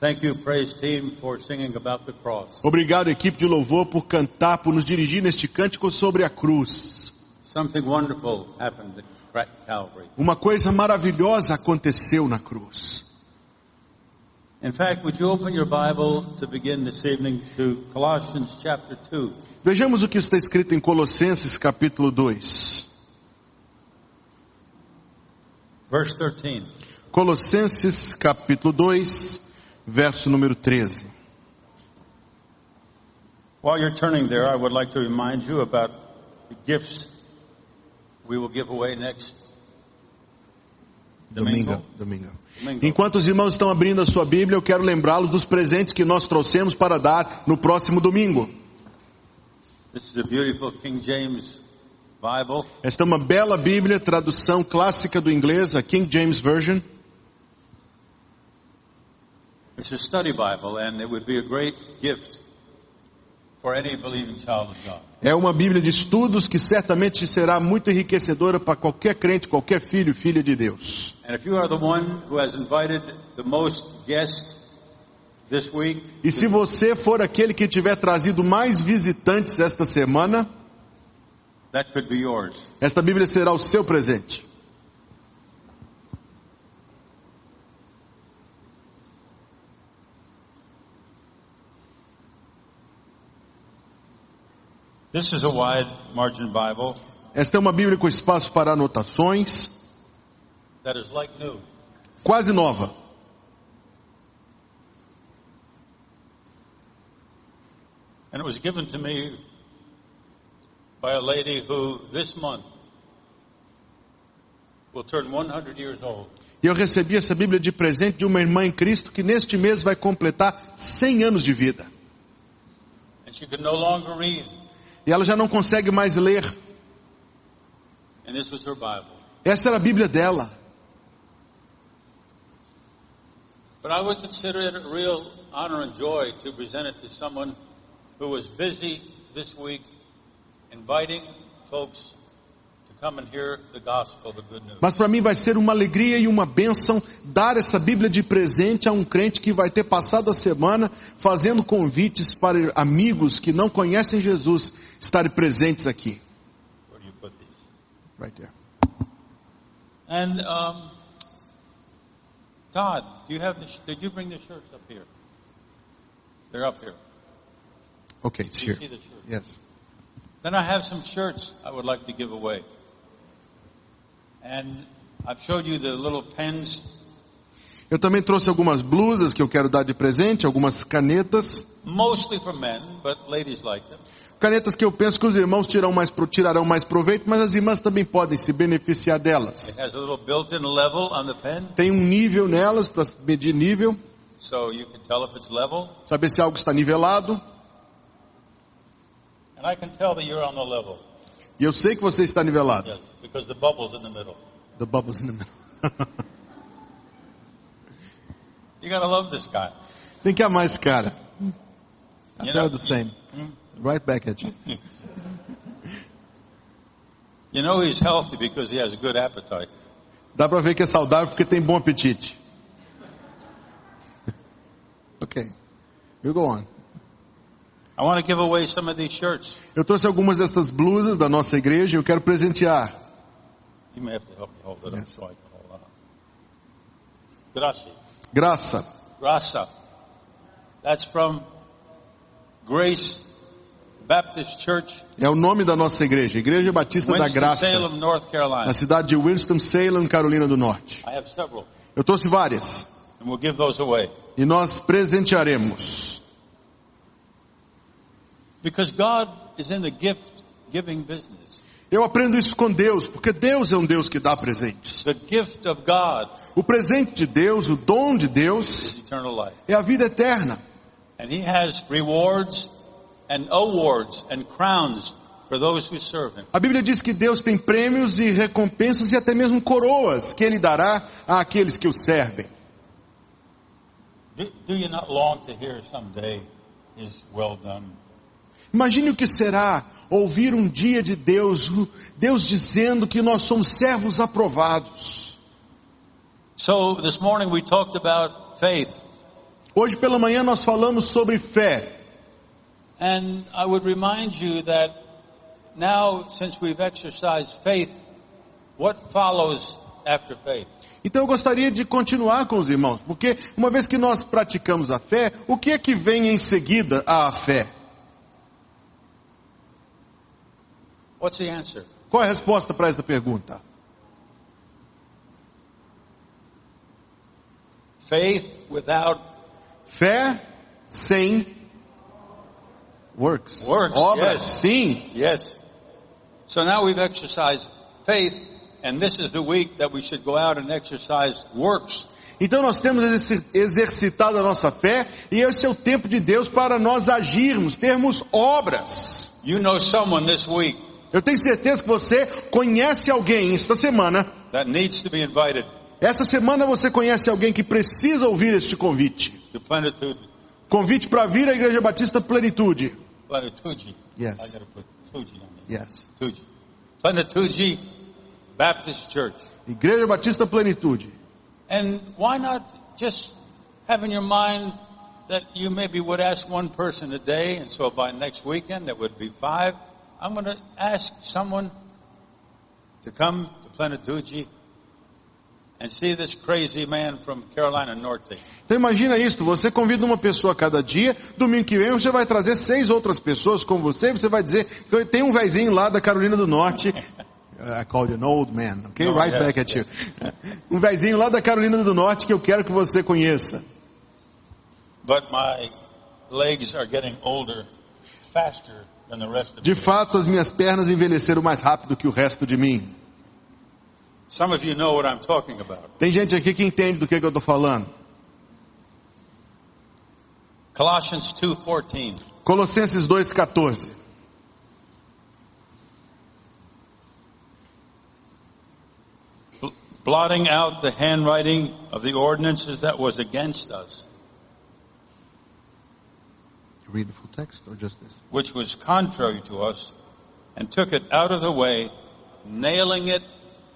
Thank you, praise team, for singing about the cross. Obrigado, equipe de louvor, por cantar, por nos dirigir neste cântico sobre a cruz. Something wonderful happened at Calvary. Uma coisa maravilhosa aconteceu na cruz. In fact, would you open your Bible to begin this evening to Colossians chapter 2? Vejamos o que está escrito em Colossenses capítulo 2. Verse 13. Colossenses capítulo 2, verso número 13. While you're turning there, I would like to remind you about the gifts we will give away next Domingo. Domingo. Enquanto os irmãos estão abrindo a sua Bíblia, eu quero lembrá-los dos presentes que nós trouxemos para dar no próximo domingo. Esta é uma bela Bíblia, tradução clássica do inglês, a King James Version. It's a study Bible, and it would be a great gift for any believing child of God. É uma Bíblia de estudos que certamente será muito enriquecedora para qualquer crente, qualquer filho, filha de Deus. And if you are the one who has invited the most guests this week, E se você for aquele que tiver trazido mais visitantes esta semana, that could be yours. esta Bíblia será o seu presente. This is a wide margin Bible Esta é uma Bíblia com espaço para anotações, that is like new. quase nova. And it was given to me by a lady who this month will turn 100 years old. E eu recebi essa Bíblia de presente de uma irmã em Cristo que neste mês vai completar 100 anos de vida. And she could no longer read. E ela já não consegue mais ler. And this was her Bible. Essa era a Bíblia dela. But I would consider it a real honor and joy to present it to someone who was busy this week inviting folks to come and hear the gospel, the good news. Mas para mim vai ser uma alegria e uma bênção dar essa Bíblia de presente a um crente que vai ter passado a semana fazendo convites para amigos que não conhecem Jesus estarem presentes aqui. Where do you put these? Right there. And um, Todd, do you have the? sh- Did you bring the shirts up here? They're up here. Okay, it's here. see the shirts? Yes. Then I have some shirts I would like to give away. And I've showed you the little pens. Eu também trouxe algumas blusas que eu quero dar de presente, algumas canetas. Mostly for men, but ladies like them. Canetas que eu penso que os irmãos tirarão mais, tirarão mais proveito, mas as irmãs também podem se beneficiar delas. Tem um nível nelas para medir nível, so you can tell if it's level. saber se algo está nivelado. And I can tell that you're on the level. E eu sei que você está nivelado. Yes, because the bubble's in the middle. The bubbles in the middle. Love this guy. Tem que amar esse cara. Tell know- the same. Right back at you. You know he's healthy because he has a good appetite. Dá pra ver que é saudável porque tem bom apetite. ok. You go on. I want to give away some of these shirts. Eu trouxe algumas dessas blusas da nossa igreja e eu quero presentear. You may have to help me hold it up Yes. so I can hold on. Grazie. Graça. Grasa. That's from Grace Baptist Church, É o nome da nossa igreja. Igreja Batista da Graça. Winston-Salem, North Carolina. Na cidade de Winston-Salem, Carolina do Norte. I have several, Eu trouxe várias. and we'll give those away. E nós presentearemos. Because God is in the gift-giving business. Eu aprendo isso com Deus, porque Deus é um Deus que dá presentes. The gift of God O presente de Deus, o dom de is Deus, eternal life. é a vida eterna. And He has rewards and awards and crowns for those who serve Him. A Bíblia diz que Deus tem prêmios e recompensas e até mesmo coroas que Ele dará àqueles que o servem. Do, do you not long to hear someday is well done? Imagine o que será ouvir um dia de Deus, Deus dizendo que nós somos servos aprovados. So this morning we talked about faith. Hoje pela manhã nós falamos sobre fé. And I would remind you that now, since we've exercised faith, what follows after faith? Então eu gostaria de continuar com os irmãos, porque uma vez que nós praticamos a fé, o que é que vem em seguida à fé? What's the answer? Qual é a resposta para essa pergunta? Faith without Fé sem works. Works, Obras, yes. sim. Yes. So now we've exercised faith, and this is the week that we should go out and exercise works. Então nós temos exerci- exercitado a nossa fé e esse é o tempo de Deus para nós agirmos, termos obras. You know someone this week Eu tenho certeza que você conhece alguém esta semana. that needs to be invited Essa semana você conhece alguém que precisa ouvir este convite. plenitude, Convite para vir à Igreja Batista Plenitude. Plenitude. Yes. I gotta put Tuji on there. Yes. Tuji. Plenitude Baptist Church. Igreja Batista Plenitude. And why not just have in your mind that you maybe would ask one person a day, and so by next weekend that would be five. I'm going to ask someone to come to Plenitude Então imagina isso, você convida uma pessoa cada dia, domingo que vem você vai trazer seis outras pessoas com você, você vai dizer, que tem um vezinho lá da Carolina do Norte, I called you an old man, okay? No, right yes, back at you. Um vezinho lá da Carolina do Norte que eu quero que você conheça. But my legs are getting older faster than the rest of De fato, as minhas pernas envelheceram mais rápido que o resto de mim. Some of you know what I'm talking about. Tem gente aqui que entende do que, que eu estou falando. Colossians 2:14. Colossenses 2,14. blotting out the handwriting of the ordinances that was against us, Read the full text or just this? which was contrary to us, and took it out of the way, nailing it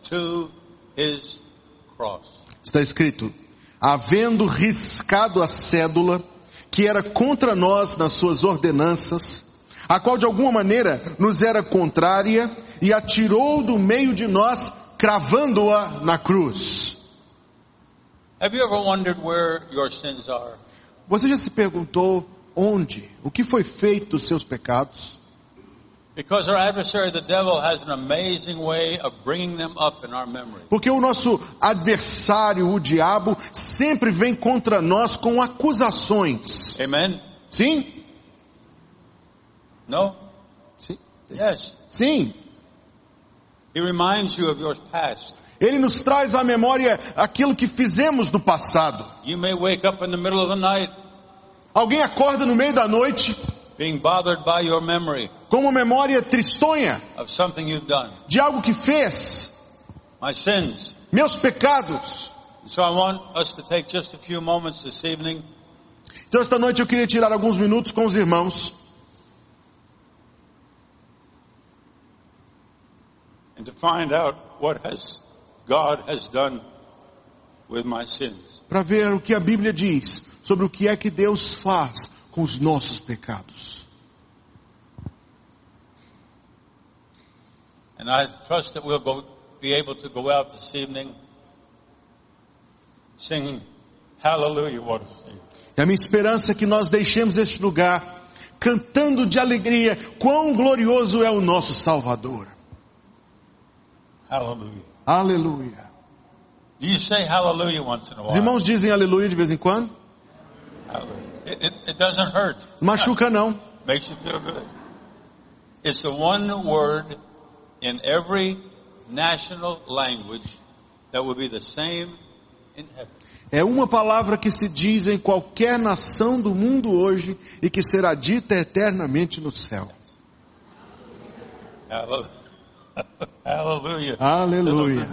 to his cross. Está escrito: havendo riscado a cédula que era contra nós nas suas ordenanças, a qual de alguma maneira nos era contrária, e atirou do meio de nós, cravando-a na cruz. Have you ever wondered where your sins are? Você já se perguntou onde, o que foi feito dos seus pecados? Porque o nosso adversário, o diabo, sempre vem contra nós com acusações. Amen? Sim? No? Sim. Yes. Sim. He reminds you of your past. Ele nos traz à memória aquilo que fizemos no passado. You may wake up in the middle of the night Alguém acorda no meio da noite being bothered by your memory com uma memória tristonha of something you've done. de algo que fez, My sins. meus pecados. Então esta noite eu queria tirar alguns minutos com os irmãos and to find out what has God has done with my sins. para ver o que a Bíblia diz sobre o que é que Deus faz com os nossos pecados. And I trust that we'll go, be able to go out this evening singing Hallelujah, what a Savior. E a minha esperança é que nós deixemos este lugar cantando de alegria quão glorioso é o nosso Salvador. Hallelujah. Aleluia. Do you say hallelujah once in a Os while? irmãos dizem aleluia de vez em quando? It, it, it doesn't hurt. Machuca não. Makes you feel good. It's the one word in every national language that will be the same in heaven. É uma palavra que se diz em qualquer nação do mundo hoje e que será dita eternamente no céu. Hallelujah. Aleluia.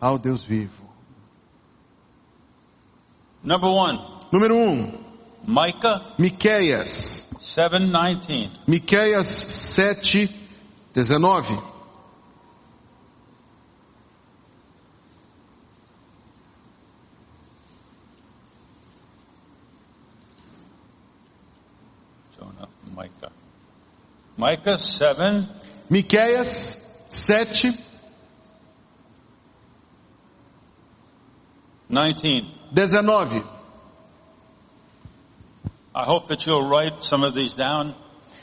Ao Deus vivo. Number one, Número 1. Um, Micah Miqueias. 7:19. Miqueias 7, 19. Jonah, Micah. Micah 7, Miqueias 7, 19. 19. I hope that you'll write some of these down.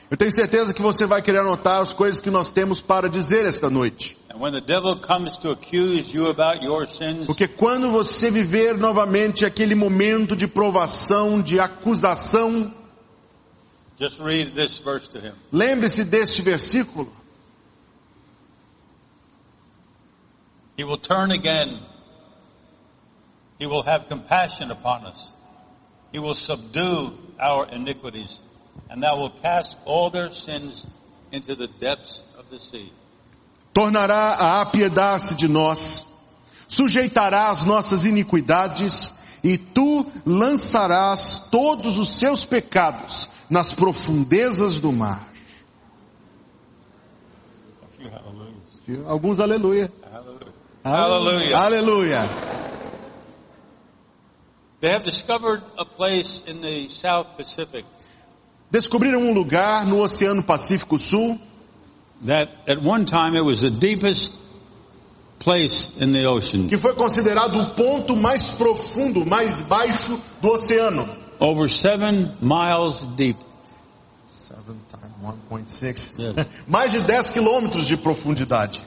Eu tenho certeza que você vai querer anotar as coisas que nós temos para dizer esta noite. And when the devil comes to accuse you about your sins, Porque quando você viver novamente aquele momento de provação, de acusação, just read this verse to him. lembre-se deste versículo. He will turn again. He will have compassion upon us. He will subdue our iniquities, and thou will cast all their sins into the depths of the sea. Tornará a apiedar-se de nós, sujeitará as nossas iniquidades, e tu lançarás todos os seus pecados nas profundezas do mar. Alguns aleluia. Hallelujah. Aleluia. They have discovered a place in the South Pacific Descobriram um lugar no Oceano Pacífico Sul that at one time it was the deepest place in the ocean. que foi considerado o ponto mais profundo, mais baixo do oceano. Over seven miles deep. 1.6. Yes. Mais de 10 quilômetros de profundidade.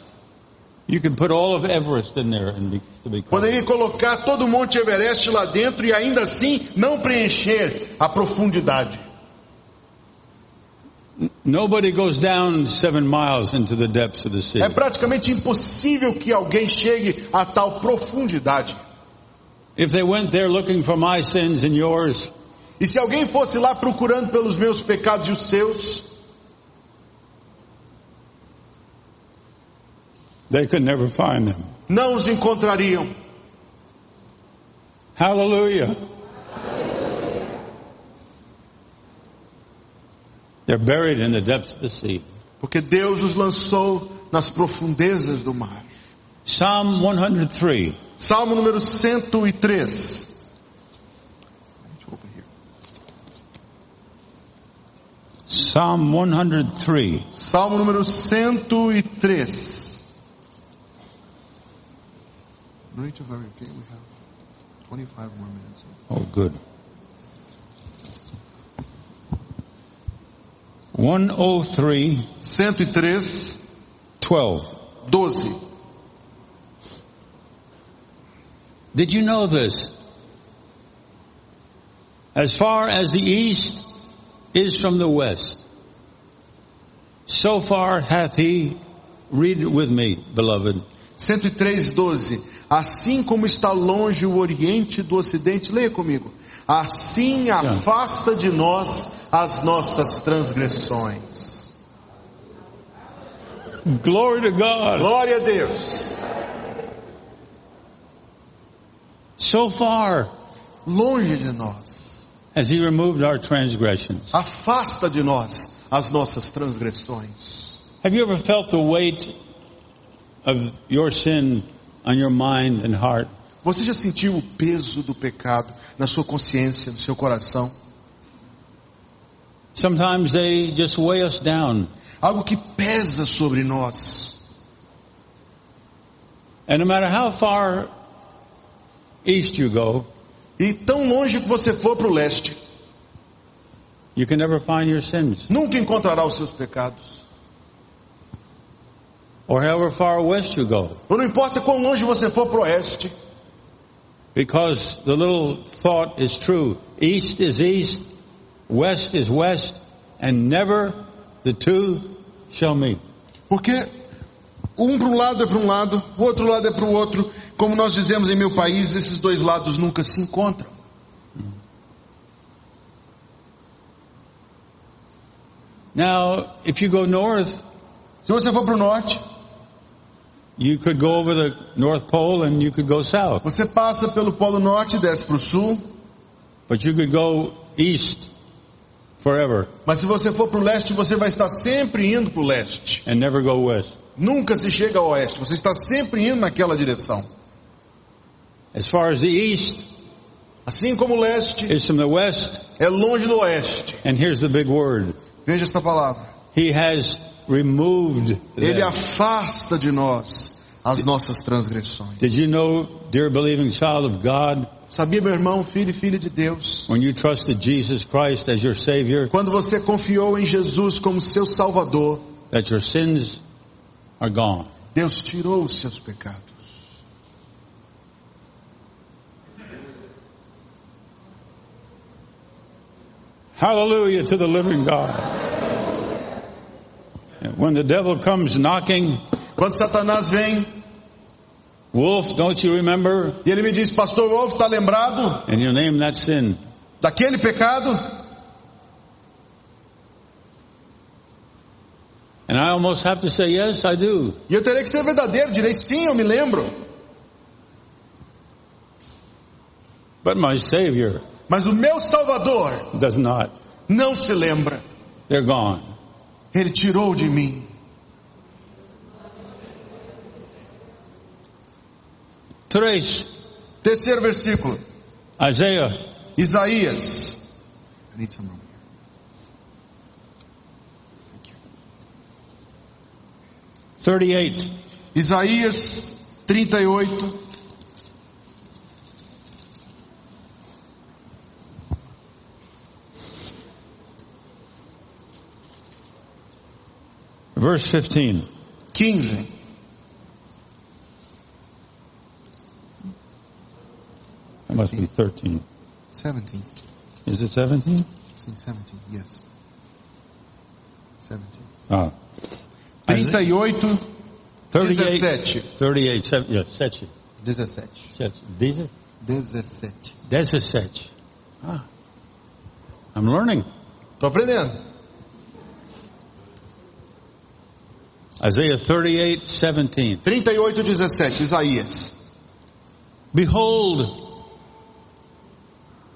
You can put all of Everest in there and be, to be. Poderia colocar todo o Monte Everest lá dentro e ainda assim não preencher a profundidade. Nobody goes down seven miles into the depths of the sea. É praticamente impossível que alguém chegue a tal profundidade. If they went there looking for my sins and yours, E se alguém fosse lá procurando pelos meus pecados e os seus, they could never find them. não os encontrariam. Hallelujah. They're buried in the depths of the sea. Porque Deus os lançou nas profundezas do mar. Psalm 103. Salmo número 103. Psalm 103. Salmo número 103. Rate of every okay, we have 25 more minutes. Oh, good. 103, 103, 12. 12. Did you know this? As far as the east is from the west, so far hath he, read it with me, beloved, 103, 12. Assim como está longe o oriente do ocidente, leia comigo. Assim afasta de nós as nossas transgressões. Glory to God. Glória a Deus. So far Longe de nós. has he removed our transgressions. Afasta de nós as nossas transgressões. Have you ever felt the weight of your sin on your mind and heart? Você já sentiu o peso do pecado na sua consciência, no seu coração? Sometimes they just weigh us down. Algo que pesa sobre nós. And no matter how far east you go, E tão longe que você for para o leste, you can never find your sins. nunca encontrará os seus pecados. Or however far west you go. Ou não importa quão longe você for para o oeste, Because the little thought is true. East is east, west is west, and never the two shall meet. porque um para um lado é para um lado, o outro lado é para o outro. Como nós dizemos em meu país, esses dois lados nunca se encontram. Now, if you go north, Se você for para o norte, you could go over the North Pole and you could go south. você passa pelo Polo Norte e desce para o sul. But you could go east forever Mas se você for para o leste, você vai estar sempre indo para o leste. and never go west. Nunca se chega ao oeste. Você está sempre indo naquela direção. As far as the east Assim como o leste is from the west, é longe do oeste. and here's the big word. Veja esta palavra. He has removed Ele afasta de nós as nossas transgressões. Did you know, dear believing child of God, Sabia, meu irmão, filho e filha de Deus? when you trusted Jesus Christ as your Savior, Quando você confiou em Jesus como seu Salvador, that your sins are gone? Deus tirou os seus pecados. Hallelujah to the living God. And when the devil comes knocking, Quando Satanás vem Wolf, don't you remember? e ele me diz, Pastor Wolf, está lembrado And you name that sin. daquele pecado? And I almost have to say, yes, I do. E eu terei que ser verdadeiro, direi sim, eu me lembro. But my Savior Mas o meu Salvador does not. não se lembra. They're gone. Ele tirou de mim. Tres, Terceiro versículo. Isaiah Isaías. I need some room here. Thank you. 38. Isaías 38. Verse 15. 15. It must be 13. 17. Is it 17? Sim, 17. Yes. 17. Ah. Isaiah- 38, 38. 17. 38. seven- Yeah, sete. 17. Sete. These 17. 17. Ah. I'm learning. Tô aprendendo. Isaiah 38, 17. 38, 17. Isaías. Behold.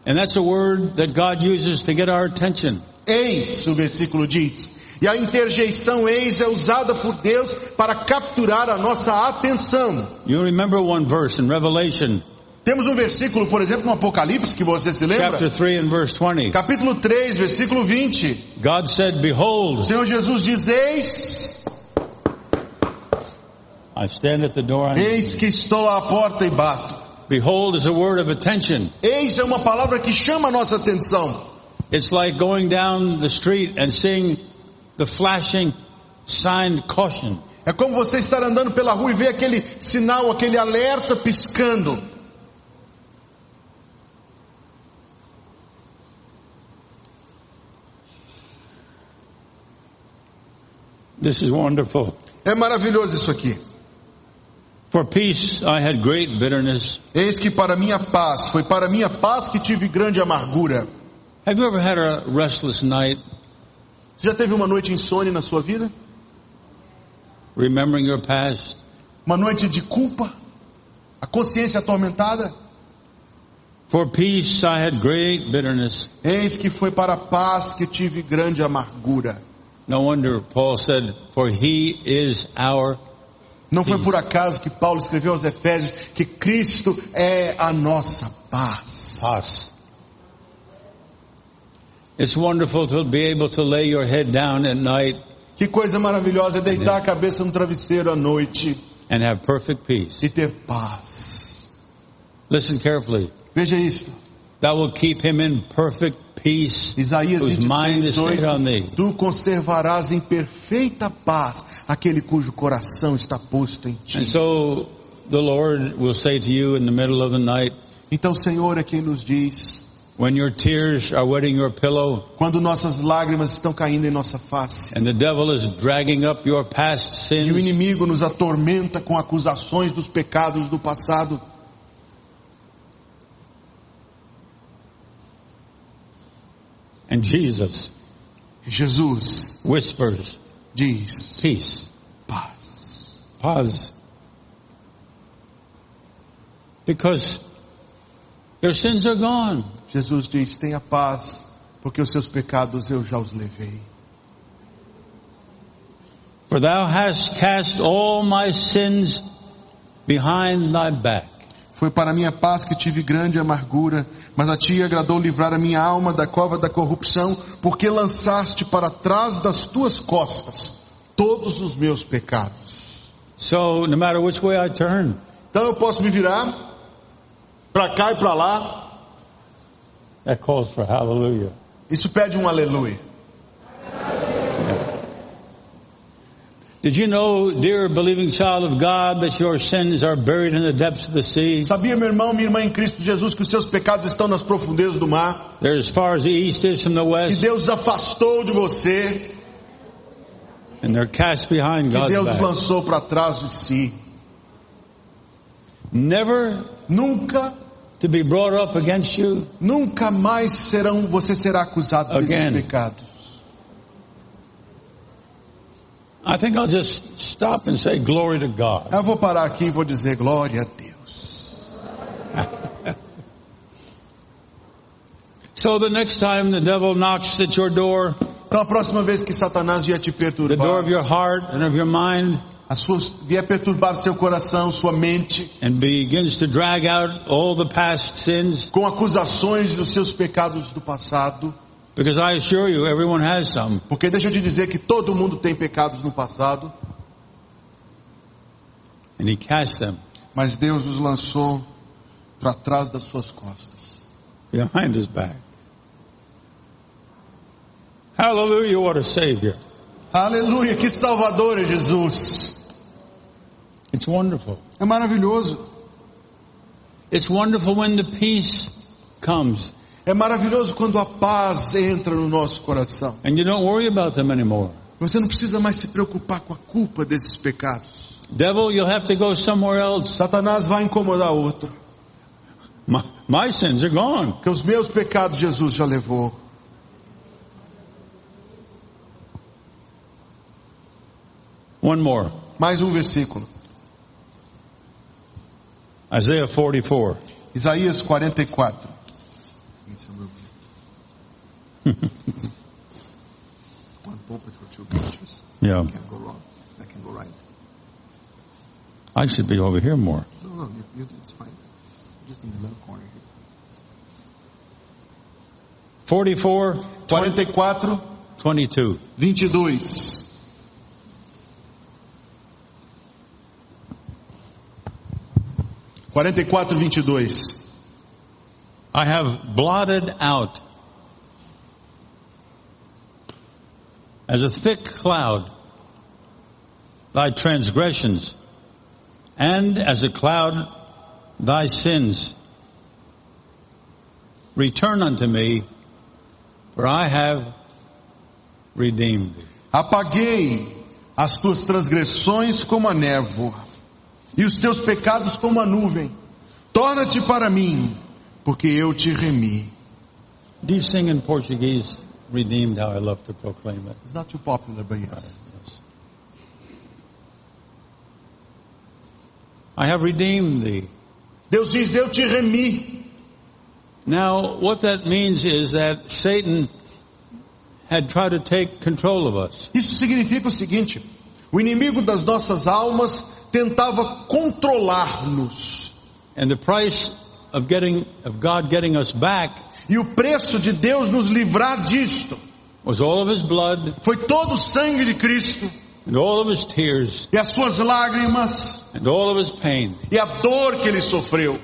And that's a word that God uses to get our attention. Eis, o versículo diz. E a interjeição eis é usada por Deus para capturar a nossa atenção. You remember one verse in Revelation Temos um versículo, por exemplo, no Apocalipse, que você se lembra? chapter 3 and verse 20. Capítulo 3, versículo 20. God said, Behold, Senhor Jesus diz: Eis, I stand at the door. and- eis que estou à porta e bato. Behold is a word of attention. Eis é uma palavra que chama a nossa atenção. It's like going down the street and seeing the flashing sign caution. É como você estar andando pela rua e ver aquele sinal, aquele alerta piscando. This is wonderful. É maravilhoso isso aqui. For peace I had great bitterness. Eis que para minha paz, foi para minha paz que tive grande amargura. Have you ever had a restless night Você já teve uma noite insone na sua vida? remembering your past? Uma noite de culpa? A consciência atormentada? For peace I had great bitterness. Eis que foi para a paz que tive grande amargura. No wonder Paul said, For he is our Não foi por acaso que Paulo escreveu aos Efésios que Cristo é a nossa paz. paz. It's wonderful to be able to lay your head down at night Que coisa maravilhosa é deitar a cabeça no travesseiro à noite and have perfect peace. e ter paz. Listen carefully. Veja isto. That will keep him in perfect peace Isaías whose mind 26, is stayed on 8. thee. Tu conservarás em perfeita paz aquele cujo coração está posto em And ti. so the Lord will say to you in the middle of the night, Então o Senhor é quem nos diz, when your tears are wetting your pillow quando nossas lágrimas estão caindo em nossa face, and the devil is dragging up your past e o sins, inimigo nos atormenta com acusações dos pecados do passado, and Jesus Jesus whispers, diz peace, paz. pause. Because your sins are gone. Jesus diz: tenha paz, porque os seus pecados eu já os levei. For thou hast cast all my sins behind thy back. Foi para minha paz que tive grande amargura, Mas a ti agradou livrar a minha alma da cova da corrupção, porque lançaste para trás das tuas costas todos os meus pecados. So no matter which way I turn, Então eu posso me virar para cá e para lá. that calls for hallelujah. Isso pede um aleluia. Did you know, dear believing child of God, that your sins are buried in the depths of the sea? Sabia, meu irmão, minha irmã em Cristo Jesus, que os seus pecados estão nas profundezas do mar? They're as far as the east is from the Que west, Deus os afastou de você, and they're cast behind que God's Deus os back. lançou para trás de si. Never Nunca, to be brought up against you. nunca mais serão, você será acusado desses pecados. I think I'll just stop and say glory to God. Eu vou parar aqui e vou dizer glória a Deus. So the next time the devil knocks at your door, Então a próxima vez que Satanás vier te the door perturbar, of your heart and of your mind, a sua, vier perturbar seu coração, sua mente, and begins to drag out all the past sins, com acusações dos seus pecados do passado, because I assure you everyone has some. porque deixa eu te dizer que todo mundo tem pecados no passado, And he cast them mas Deus os lançou para trás das suas costas. behind his back. Hallelujah, what a savior. Aleluia, que salvador é Jesus. It's wonderful. É maravilhoso. It's wonderful when the peace comes É maravilhoso quando a paz entra no nosso coração. and you don't worry about them anymore. Você não precisa mais se preocupar com a culpa desses pecados. Devil, you'll have to go somewhere else. Satanás vai incomodar outro. My, my sins are gone. Porque os meus pecados Jesus já levou. One more. Mais um versículo. Isaiah 44. Isaías 44. One pulpit for two preachers. Yeah. Can't go wrong. That can go right. I should be over here more. No, no, you, you, it's fine. Just in the little corner here. 44, 44, 22. 22. Quarenta e quatro, vinte e dois. I have blotted out as a thick cloud thy transgressions and as a cloud thy sins. Return unto me, for I have redeemed thee. Apaguei as tuas transgressões como a névoa e os teus pecados como a nuvem. Torna-te para mim, porque eu te remi. Do you sing in Portuguese, redeemed, how I love to proclaim it? It's not too popular, but yes. Yes. I have redeemed thee. Deus diz, eu te remi. Now, what that means is that Satan had tried to take control of us. Isso significa o seguinte: o inimigo das nossas almas tentava controlar-nos. And the price of getting, of God getting us back E o preço de Deus nos livrar disto blood foi todo o sangue de Cristo and all of his tears e as suas lágrimas and all of his pain. e a dor que ele sofreu.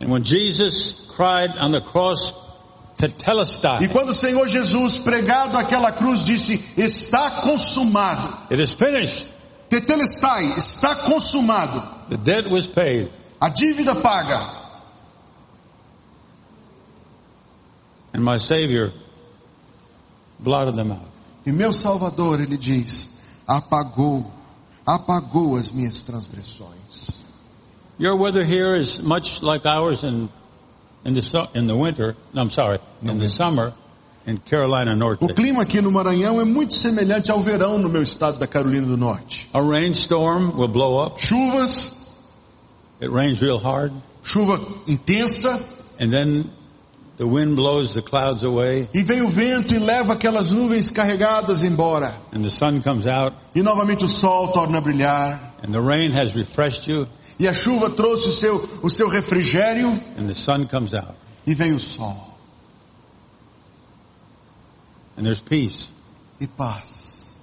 And when Jesus cried on the cross, E quando o Senhor Jesus, pregado àquela cruz, disse: Está consumado. it is finished. Tetelestai, está consumado. The debt was paid. A dívida paga. And my Savior blotted them out. E meu Salvador, ele diz: apagou, apagou as minhas transgressões. Your weather here is much like ours in in the in the winter. No, I'm sorry, in the summer in Carolina O Norte. clima aqui no Maranhão é muito semelhante ao verão no meu estado da Carolina do Norte. A rainstorm will blow up. Chuvas, It rains real hard, chuva intensa, and then the wind blows the clouds away, e vem o vento e leva aquelas nuvens carregadas embora. and the sun comes out, E novamente o sol torna a brilhar. and the rain has refreshed you, E a chuva trouxe o seu, o seu refrigério and the sun comes out, e vem o sol and there's peace. e paz.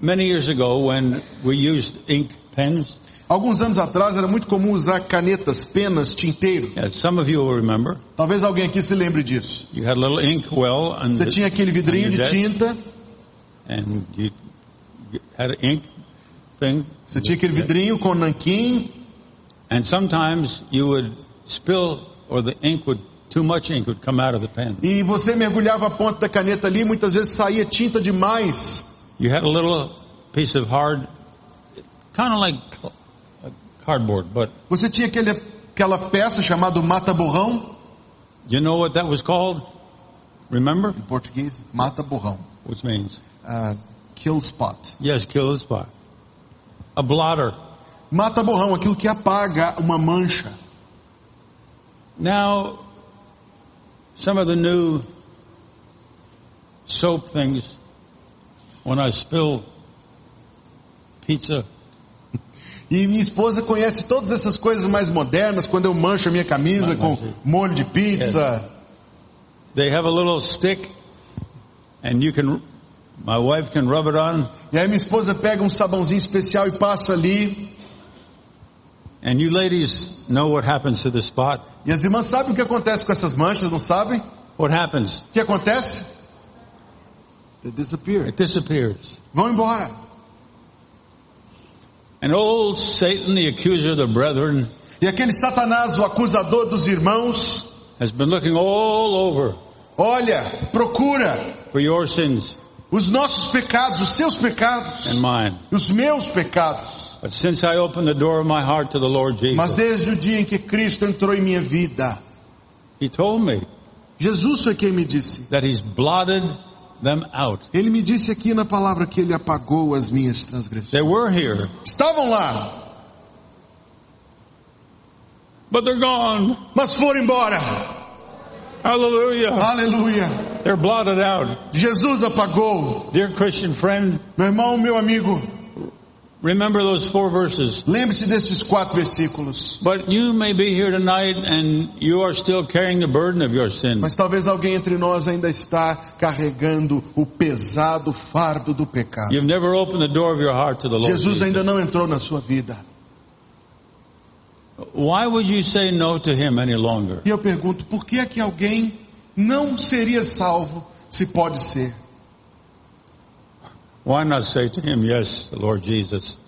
Many years ago, when we used ink pens, Alguns anos atrás era muito comum usar canetas, penas, tinteiro. yeah, some of you will remember, Talvez alguém aqui se lembre disso. you had a little ink well, and, Você tinha aquele vidrinho de tinta, and you had an ink thing, você tinha aquele vidrinho com nanquim, and sometimes you would spill, or the ink would, too much ink would come out of the pen. e você mergulhava a ponta da caneta ali, muitas vezes saía tinta demais. You had a little piece of hard, kind of like cardboard, but Você tinha aquele, aquela peça chamada mata-borrão, you know what that was called? Remember? em português, mata-borrão, Which means, ah, kill spot. yes, kill the spot. A blotter. Mata-borrão, aquilo que apaga uma mancha. Now, some of the new soap things, when I spill pizza, E minha esposa conhece todas essas coisas mais modernas, quando eu mancho a minha camisa com molho de pizza. they have a little stick, and you can, my wife can rub it on, E aí minha esposa pega um sabãozinho especial e passa ali. and you ladies know what happens to spot. E as irmãs sabem o que acontece com essas manchas, não sabem? What happens? O que acontece? They disappear. It disappears. Vão embora. And old Satan, the accuser of the brethren, E aquele Satanás, o acusador dos irmãos, has been looking all over olha, procura for your sins os nossos pecados, os seus pecados, and mine. os meus pecados. But since I opened the door of my heart to the Lord Mas Jesus, desde o dia em que Cristo entrou em minha vida, He told me Jesus foi quem me disse. that He's blotted them out. Ele me disse aqui na palavra que ele apagou as minhas transgressões. They were here, Estavam lá, but they're gone. mas foram embora. Hallelujah. Aleluia. They're blotted out. Jesus apagou. Dear Christian friend, Meu irmão, meu amigo, remember those four verses. lembre-se destes quatro versículos. But you may be here tonight and you are still carrying the burden of your sin. Mas talvez alguém entre nós ainda está carregando o pesado fardo do pecado. You've never opened the door of your heart to the Lord. Jesus Jesus. ainda não entrou na sua vida. Why would you say no to Him any longer? E eu pergunto, por que é que alguém não seria salvo se pode ser? Why not say to Him, yes, Lord Jesus,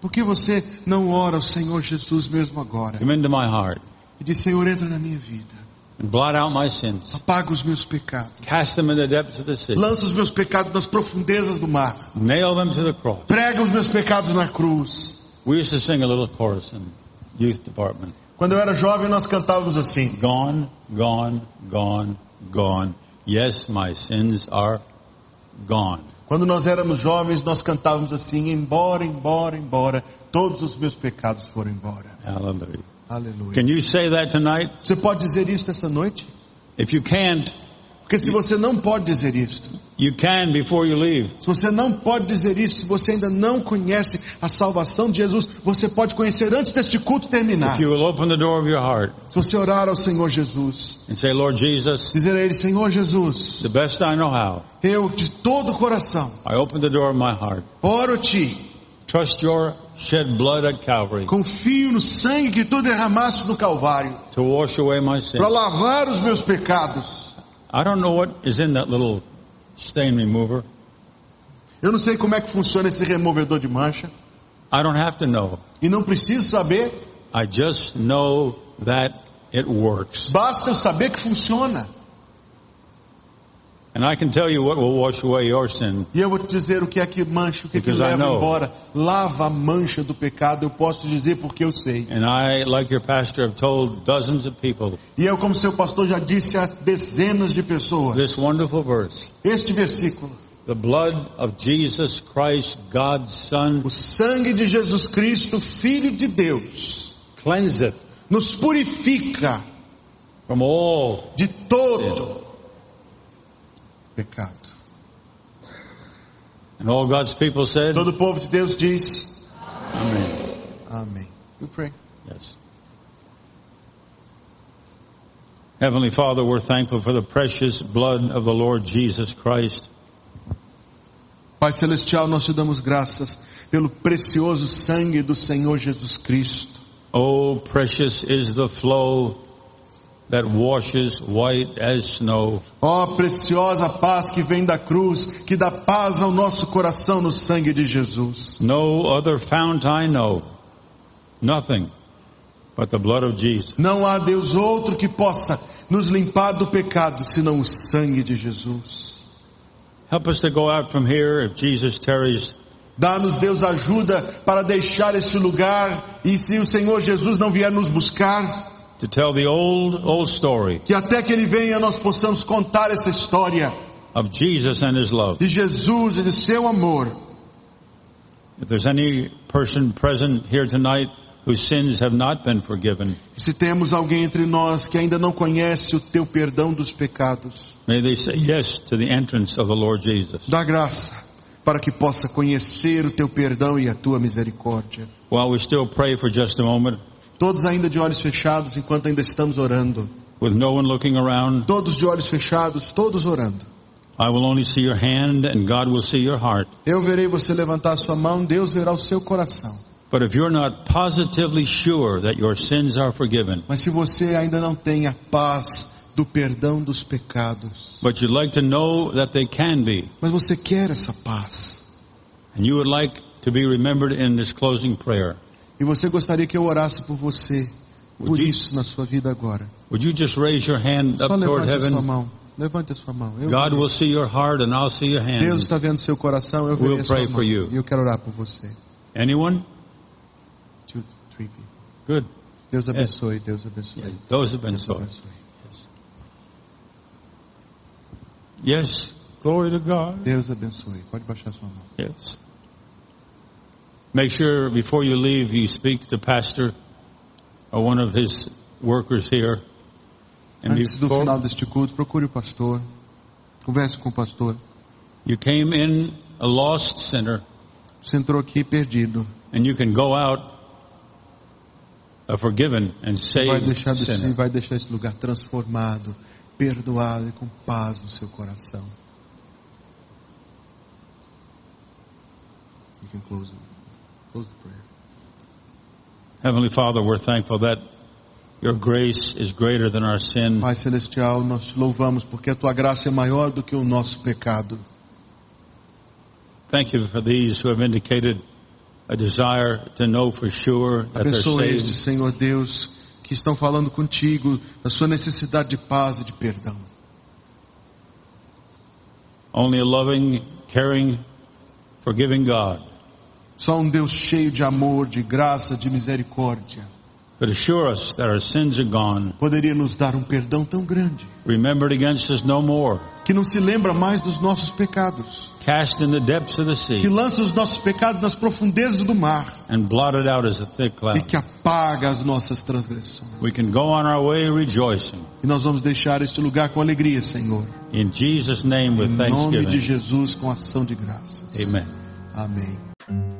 Por que você não ora ao Senhor Jesus mesmo agora? come into my heart E diz, Senhor, entra na minha vida. and blot out my sins. Apaga os meus pecados. Cast them in the depths of the sea. Lança os meus pecados nas profundezas do mar. Nail them to the cross. Prega os meus pecados na cruz. We used to sing a little chorus in youth department. Quando eu era jovem, nós cantávamos assim. Gone, gone, gone, gone. Yes, my sins are gone. Quando nós éramos jovens, nós cantávamos assim, embora, embora, embora, todos os meus pecados foram embora. Hallelujah. Aleluia. Can you say that tonight? Você pode dizer isso esta noite? If you can't, Porque se você não pode dizer isto, you can before you leave. se você não pode dizer isso, se você ainda não conhece a salvação de Jesus, você pode conhecer antes deste culto terminar. If you will open the door of your heart Se você orar ao Senhor Jesus, and say, Lord Jesus, dizer a Ele, Senhor Jesus, the best I know how, eu de todo o coração I open the door of my heart. oro-te, Trust your shed blood at Calvary confio no sangue que tu derramaste no Calvário, to wash away my sin. para lavar os meus pecados. I don't know what is in that little stain remover. Eu não sei como é que funciona esse removedor de mancha, I don't have to know. e não preciso saber, I just know that it works. basta eu saber que funciona. And I can tell you what will wash away your sin. E eu vou te dizer o que é que mancha, o que é que leva embora. Lava a mancha do pecado, eu posso dizer porque eu sei. And I, like your pastor, have told dozens of people E eu, como seu pastor, já disse a dezenas de pessoas, this wonderful verse. este versículo, The blood of Jesus Christ, God's Son, o sangue de Jesus Cristo, Filho de Deus, cleanseth nos purifica from all de todo pecado. And all God's people said, Todo o povo de Deus diz Amen. amém. You pray. Yes. Heavenly Father, we're thankful for the precious blood of the Lord Jesus Christ. Pai Celestial, nós te damos graças pelo precioso sangue do Senhor Jesus Cristo. Oh, precious is the flow that washes white as snow. Ó preciosa paz que vem da cruz, que dá paz ao nosso coração no sangue de Jesus. No other fount I know. Nothing but the blood of Jesus. Não há Deus outro que possa nos limpar do pecado senão o sangue de Jesus. Help us to go out from here if Jesus tarries Dá-nos, Deus, ajuda para deixar este lugar e se o Senhor Jesus não vier nos buscar, to tell the old, old story que até que Ele venha nós possamos contar essa história of Jesus and His love. de Jesus e de seu amor. If there's any person present here tonight whose sins have not been forgiven, se temos alguém entre nós que ainda não conhece o teu perdão dos pecados, may they say yes to the entrance of the Lord Jesus. dá graça para que possa conhecer o teu perdão e a tua misericórdia. While we still pray for just a moment, Todos ainda de olhos fechados enquanto ainda estamos orando. with no one looking around, Todos de olhos fechados, todos orando. I will only see your hand and God will see your heart. Eu verei você levantar a sua mão, Deus verá o seu coração. But if you're not positively sure that your sins are forgiven, Mas se você ainda não tem a paz do perdão dos pecados, but you'd like to know that they can be, mas você quer essa paz, and you would like to be remembered in this closing prayer, e você gostaria que eu orasse por você, por Would you- isso na sua vida agora, would you just raise your hand só up toward levante a sua heaven? mão. Levante a sua mão. Eu God will see your heart and I'll see your Deus hand. está vendo seu coração, eu verei We'll sua pray mão. for you. E eu quero orar por você. Anyone? Two, three people. Good. Deus abençoe, Deus abençoe. Those have been Deus abençoe. Yes. Glory to God. Deus abençoe. Pode baixar sua mão. Yes. Make sure before you leave you speak to pastor or one of his workers here. And Antes do final deste culto, procure o pastor. Converse com o pastor. you came in a lost sinner Você entrou aqui perdido. and you can go out a forgiven and Vai saved deixar, desse, sinner. vai deixar esse lugar transformado, perdoado e com paz no seu coração. You can close, it. Close the prayer. Heavenly Father, we're thankful that your grace is greater than our sin. Pai Celestial, nós te louvamos porque a tua graça é maior do que o nosso pecado. Thank you for these who have indicated a desire to know for sure that they're Abençoa este, saved. Senhor Deus, que estão falando contigo da sua necessidade de paz e de perdão. Only a loving, caring, forgiving God Só um Deus cheio de amor, de graça, de misericórdia could assure us that our sins are gone, poderia nos dar um perdão tão grande remembered against us no more, que não se lembra mais dos nossos pecados, cast in the depths of the que sea, lança os nossos pecados nas profundezas do mar and blotted out as a thick e cloud. que apaga as nossas transgressões. We can go on our way rejoicing. E nós vamos deixar este lugar com alegria, Senhor. In Jesus' name with Em nome de thanksgiving. Jesus, com ação de graças. Amen. Amém.